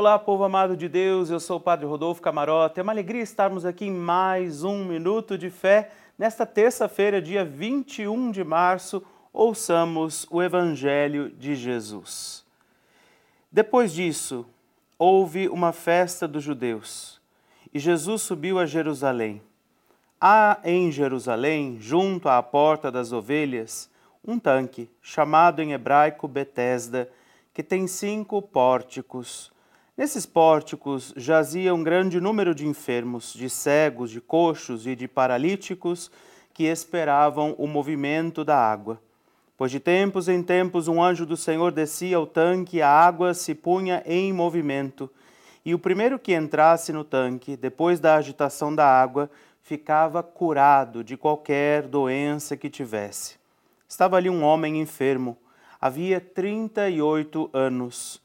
Olá, povo amado de Deus, eu sou o Padre Rodolfo Camarota. É uma alegria estarmos aqui em mais um Minuto de Fé. Nesta terça-feira, dia 21 de março, ouçamos o Evangelho de Jesus. Depois disso, houve uma festa dos judeus e Jesus subiu a Jerusalém. Há em Jerusalém, junto à porta das ovelhas, um tanque, chamado em hebraico Betesda, que tem cinco pórticos. Nesses pórticos jazia um grande número de enfermos, de cegos, de coxos e de paralíticos que esperavam o movimento da água. Pois de tempos em tempos um anjo do Senhor descia ao tanque e a água se punha em movimento. E o primeiro que entrasse no tanque, depois da agitação da água, ficava curado de qualquer doença que tivesse. Estava ali um homem enfermo, havia trinta e oito anos.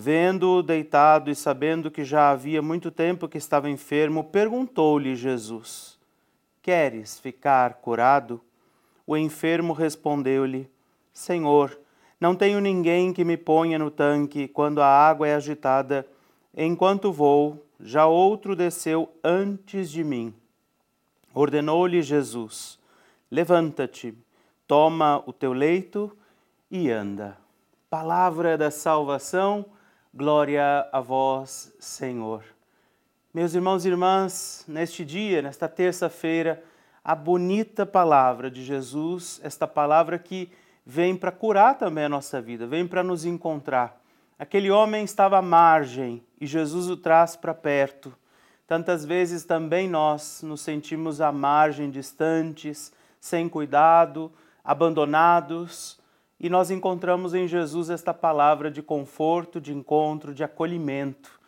Vendo-o deitado e sabendo que já havia muito tempo que estava enfermo, perguntou-lhe Jesus: Queres ficar curado? O enfermo respondeu-lhe: Senhor, não tenho ninguém que me ponha no tanque quando a água é agitada. Enquanto vou, já outro desceu antes de mim. Ordenou-lhe Jesus: Levanta-te, toma o teu leito e anda. Palavra da salvação Glória a vós, Senhor. Meus irmãos e irmãs, neste dia, nesta terça-feira, a bonita palavra de Jesus, esta palavra que vem para curar também a nossa vida, vem para nos encontrar. Aquele homem estava à margem e Jesus o traz para perto. Tantas vezes também nós nos sentimos à margem, distantes, sem cuidado, abandonados e nós encontramos em Jesus esta palavra de conforto, de encontro, de acolhimento.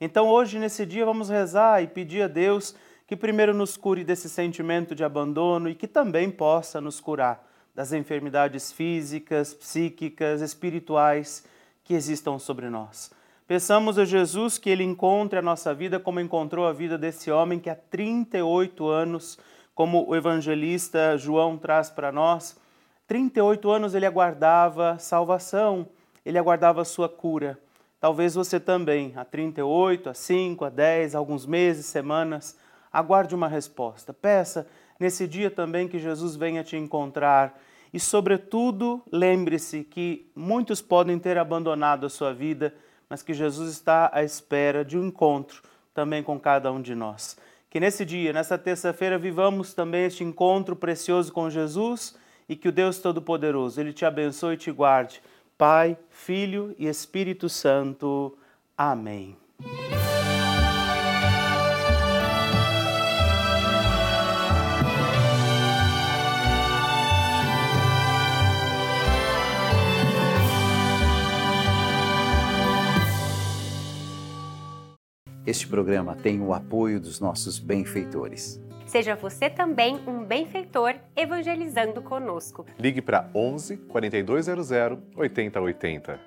Então, hoje, nesse dia, vamos rezar e pedir a Deus que primeiro nos cure desse sentimento de abandono e que também possa nos curar das enfermidades físicas, psíquicas, espirituais que existam sobre nós. Peçamos a Jesus que ele encontre a nossa vida como encontrou a vida desse homem que há 38 anos, como o evangelista João traz para nós, 38 anos ele aguardava salvação, ele aguardava sua cura. Talvez você também, há 38, há 5, há 10, alguns meses, semanas, aguarde uma resposta. Peça nesse dia também que Jesus venha te encontrar. E, sobretudo, lembre-se que muitos podem ter abandonado a sua vida, mas que Jesus está à espera de um encontro também com cada um de nós. Que nesse dia, nessa terça-feira, vivamos também este encontro precioso com Jesus e que o Deus Todo-Poderoso ele te abençoe e te guarde. Pai, Filho e Espírito Santo. Amém. Este programa tem o apoio dos nossos benfeitores. Seja você também um benfeitor evangelizando conosco. Ligue para 11 4200 8080.